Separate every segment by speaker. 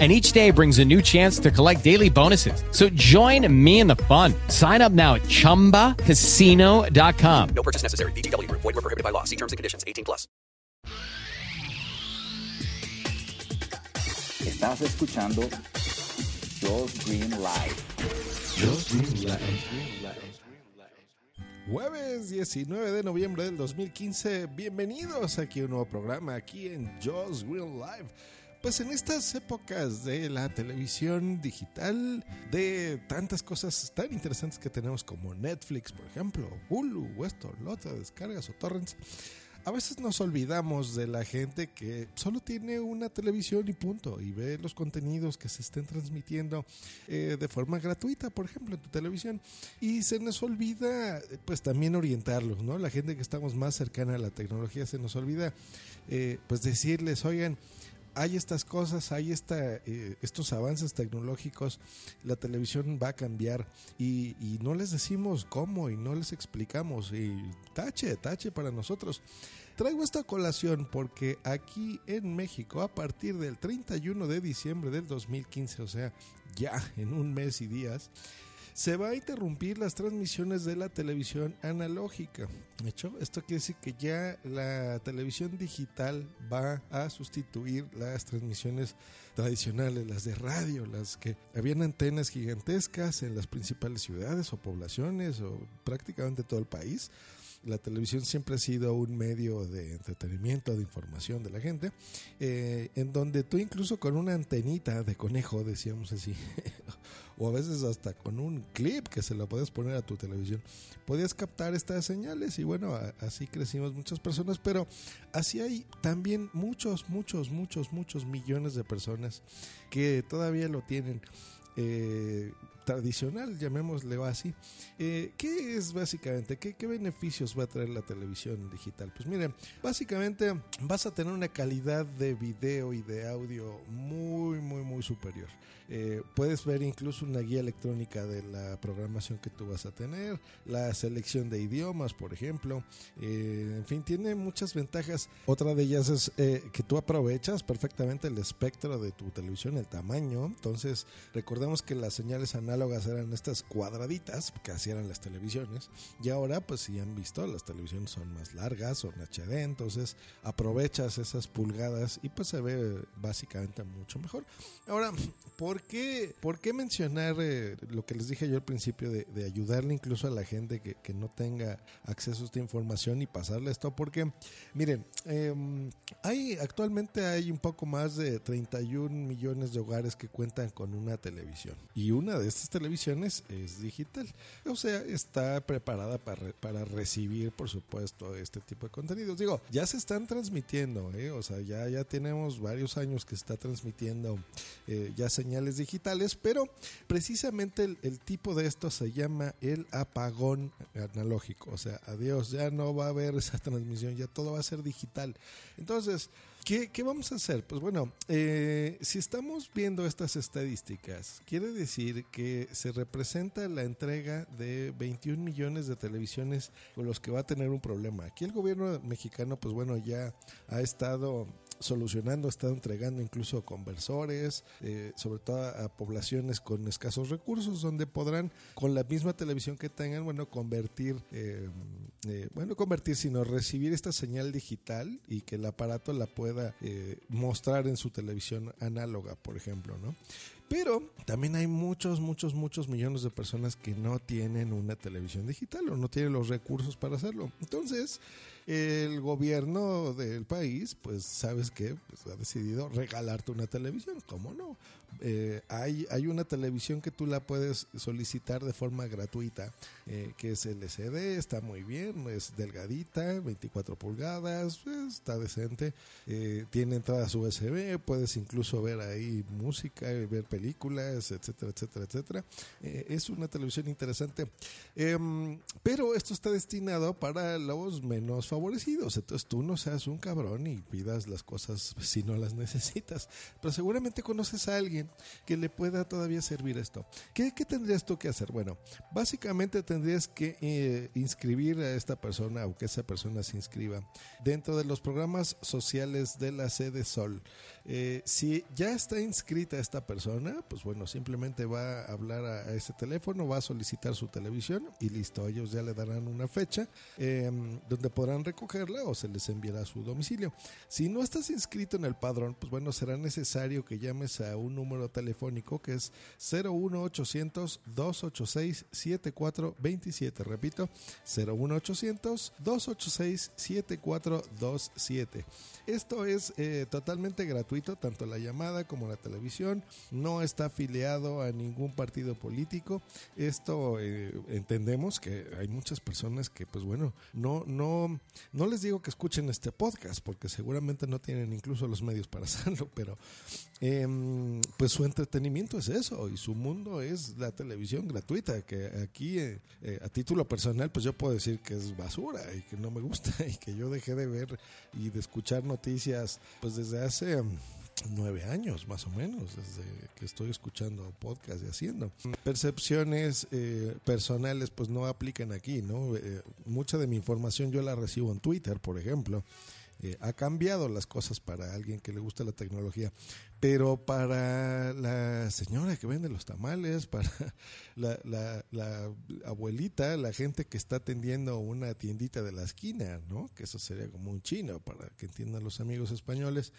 Speaker 1: and each day brings a new chance to collect daily bonuses. So join me in the fun. Sign up now at ChumbaCasino.com.
Speaker 2: No purchase necessary. BGW. Void were prohibited by law. See terms and conditions. 18 plus.
Speaker 3: Estás escuchando Josh Green Live.
Speaker 4: Jueves 19 de noviembre del 2015, bienvenidos aquí a un nuevo programa aquí en Josh Green Live. Pues en estas épocas de la televisión digital, de tantas cosas tan interesantes que tenemos como Netflix, por ejemplo, Hulu, o esto, lo otro, descargas o torrents, a veces nos olvidamos de la gente que solo tiene una televisión y punto, y ve los contenidos que se estén transmitiendo eh, de forma gratuita, por ejemplo, en tu televisión, y se nos olvida, pues también orientarlos, ¿no? La gente que estamos más cercana a la tecnología se nos olvida, eh, pues decirles, oigan, hay estas cosas, hay esta, eh, estos avances tecnológicos, la televisión va a cambiar y, y, no les decimos cómo y no les explicamos y tache, tache para nosotros. Traigo esta colación porque aquí en México, a partir del 31 de diciembre del 2015, o sea, ya en un mes y días, se va a interrumpir las transmisiones de la televisión analógica. De hecho, esto quiere decir que ya la televisión digital va a sustituir las transmisiones tradicionales, las de radio, las que habían antenas gigantescas en las principales ciudades o poblaciones o prácticamente todo el país la televisión siempre ha sido un medio de entretenimiento, de información de la gente, eh, en donde tú incluso con una antenita de conejo, decíamos así, o a veces hasta con un clip que se lo puedes poner a tu televisión, podías captar estas señales y bueno, así crecimos muchas personas, pero así hay también muchos, muchos, muchos, muchos millones de personas que todavía lo tienen. Eh, tradicional, llamémosle así. Eh, ¿Qué es básicamente? ¿qué, ¿Qué beneficios va a traer la televisión digital? Pues miren, básicamente vas a tener una calidad de video y de audio muy, muy, muy superior. Eh, puedes ver incluso una guía electrónica de la programación que tú vas a tener, la selección de idiomas, por ejemplo. Eh, en fin, tiene muchas ventajas. Otra de ellas es que tú aprovechas perfectamente el espectro de tu televisión, el tamaño. Entonces, recordemos que las señales análogas eran estas cuadraditas que hacían las televisiones. Y ahora, pues si han visto, las televisiones son más largas, son HD. Entonces, aprovechas esas pulgadas y pues se ve básicamente mucho mejor. Ahora, ¿por qué, por qué mencionar eh, lo que les dije yo al principio de, de ayudarle incluso a la gente que, que, no tenga acceso a esta información y pasarle esto? Porque, miren, eh, hay actualmente hay un poco más de 31 millones de hogares que cuentan con una televisión y una de estas televisiones es digital. O sea, está preparada para, para recibir, por supuesto, este tipo de contenidos. Digo, ya se están transmitiendo, ¿eh? o sea, ya, ya tenemos varios años que se está transmitiendo eh, ya señales digitales, pero precisamente el, el, tipo de esto se llama el apagón analógico. O sea, adiós, ya no va a haber esa transmisión, ya todo va a ser digital. Entonces, ¿Qué, ¿Qué, vamos a hacer? Pues bueno, eh, si estamos viendo estas estadísticas, quiere decir que se representa la entrega de 21 millones de televisiones con los que va a tener un problema. Aquí el gobierno mexicano, pues bueno, ya ha estado solucionando, ha estado entregando incluso conversores, eh, sobre todo a, poblaciones con escasos recursos, donde podrán, con la misma televisión que tengan, bueno, convertir, eh, eh, bueno, convertir, sino recibir esta señal digital y que el aparato la pueda eh, mostrar en su televisión análoga, por ejemplo, ¿no? Pero también hay muchos, muchos, muchos millones de personas que no tienen una televisión digital o no tienen los recursos para hacerlo. Entonces, el gobierno del país, pues sabes que pues, ha decidido regalarte una televisión, ¿cómo no? Eh, hay, hay una televisión que tú la puedes solicitar de forma gratuita, eh, que es LCD, está muy bien, es delgadita, 24 pulgadas, está decente, eh, tiene entradas USB, puedes incluso ver ahí música, ver películas, etcétera, etcétera, etcétera. Eh, es una televisión interesante, em, pero esto está destinado para los menos desfavorecidos. Entonces tú no seas un cabrón y pidas las cosas si no las necesitas. Pero seguramente conoces a alguien que le pueda todavía servir esto. ¿Qué, qué tendrías tú que hacer? Bueno, básicamente tendrías que eh, inscribir a esta persona o que esa persona se inscriba dentro de los programas sociales de la sede Sol. Eh, si ya está inscrita esta persona, pues bueno, simplemente va a hablar a, a ese teléfono, va a solicitar su televisión y listo, ellos ya le darán una fecha eh, donde podrán recogerla o se les enviará a su domicilio. Si no estás inscrito en el padrón, pues bueno, será necesario que llames a un número telefónico que es 01800 286 7427. Repito, 01800 286 7427. Esto es eh, totalmente gratuito, tanto la llamada como la televisión. No está afiliado a ningún partido político. Esto eh, entendemos que hay muchas personas que, pues bueno, no, no, no les digo que escuchen este podcast, porque seguramente no tienen incluso los medios para hacerlo, pero eh, pues su entretenimiento es eso y su mundo es la televisión gratuita, que aquí eh, eh, a título personal, pues yo puedo decir que es basura y que no me gusta y que yo dejé de ver y de escuchar noticias pues desde hace nueve años más o menos desde que estoy escuchando podcast y haciendo percepciones eh, personales pues no aplican aquí no eh, mucha de mi información yo la recibo en Twitter por ejemplo eh, ha cambiado las cosas para alguien que le gusta la tecnología pero para la señora que vende los tamales, para la, la, abuelita, la gente que está atendiendo una tiendita de la esquina, ¿no? Que eso sería como un chino, para que entiendan los amigos españoles.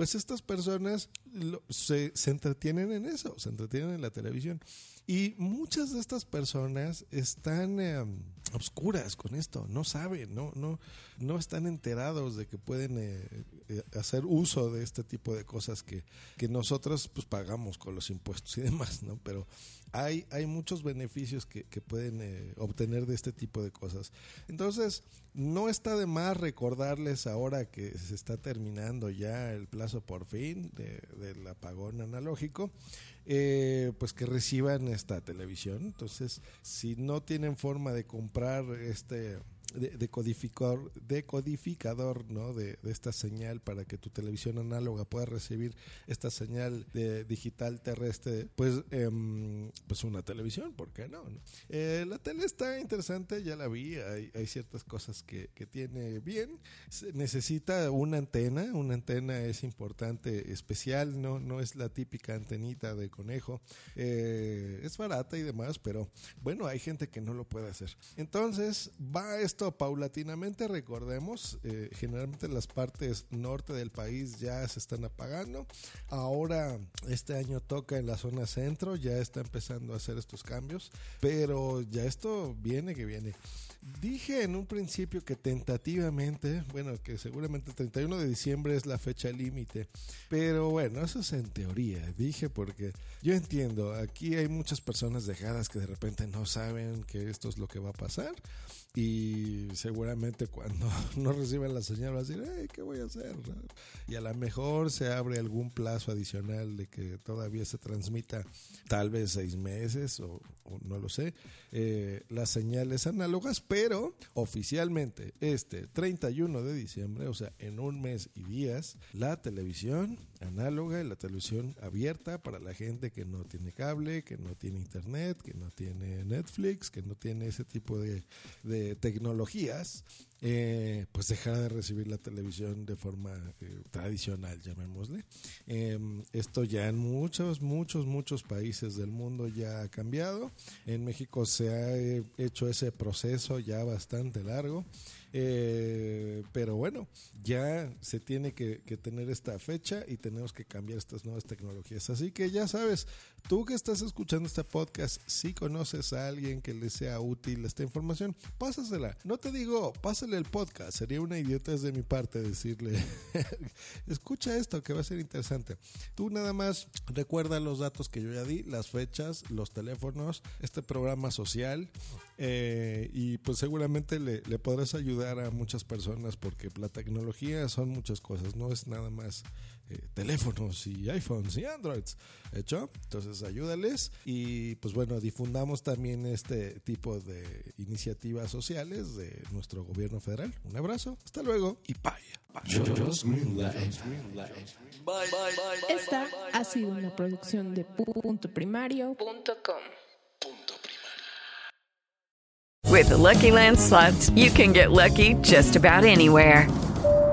Speaker 4: Pues estas personas lo, se, se entretienen en eso, se entretienen en la televisión. Y muchas de estas personas están eh, obscuras con esto, no saben, no, no, no están enterados de que pueden eh, eh, hacer uso de este tipo de cosas que, que nosotros pues pagamos con los impuestos y demás, ¿no? Pero hay, hay muchos beneficios que, que pueden eh, obtener de este tipo de cosas. Entonces, no está de más recordarles ahora que se está terminando ya el plazo por fin de, del apagón analógico, eh, pues que reciban esta televisión. Entonces, si no tienen forma de comprar este de, de codificador, decodificador ¿no? de, esta señal para que tu televisión análoga pueda recibir esta señal de digital terrestre, pues, eh, pues una televisión, ¿por qué no? Eh, la tele está interesante, ya la vi, hay, hay ciertas cosas que, que, tiene bien, necesita una antena, una antena es importante, especial, no, no es la típica antenita de conejo, eh, es barata y demás, pero bueno, hay gente que no lo puede hacer. Entonces, va esto esto paulatinamente, recordemos, eh, generalmente las partes norte del país ya se están apagando. Ahora, este año toca en la zona centro, ya está empezando a hacer estos cambios, pero ya esto viene que viene. Dije en un principio que tentativamente, bueno, que seguramente el 31 de diciembre es la fecha límite, pero bueno, eso es en teoría, dije porque yo entiendo, aquí hay muchas personas dejadas que de repente no saben que esto es lo que va a pasar y seguramente cuando no reciban la señal va a decir, hey, ¿qué voy a hacer? Y a lo mejor se abre algún plazo adicional de que todavía se transmita tal vez seis meses o, o no lo sé, eh, las señales análogas, pero oficialmente este 31 de diciembre, o sea, en un mes y días, la televisión análoga y la televisión abierta para la gente que no tiene cable, que no tiene internet, que no tiene Netflix, que no tiene ese tipo de, tecnologías, eh, pues dejará de recibir la televisión de forma eh, tradicional, llamémosle. Eh, esto ya en muchos, muchos, muchos países del mundo ya ha cambiado. En México se ha hecho ese proceso ya bastante largo. Eh, pero bueno, ya se tiene que, que, tener esta fecha y tenemos que cambiar estas nuevas tecnologías. Así que ya sabes, tú que estás escuchando este podcast, si conoces a alguien que le sea útil esta información, pásasela. No te digo, pásale el podcast, sería una idiota de mi parte decirle, escucha esto que va a ser interesante. Tú nada más recuerda los datos que yo ya di, las fechas, los teléfonos, este programa social eh, y pues seguramente le, podrás ayudar a muchas personas porque la tecnología son muchas cosas, no es nada más eh, teléfonos y iPhones y Androids, ¿hecho? Entonces ayúdales y pues bueno, difundamos también este tipo de iniciativas sociales de nuestro gobierno federal. Un abrazo, hasta luego y bye.
Speaker 5: Esta ha sido una producción de puntoprimario.com.
Speaker 6: With the Lucky Land slots, you can get lucky just about anywhere.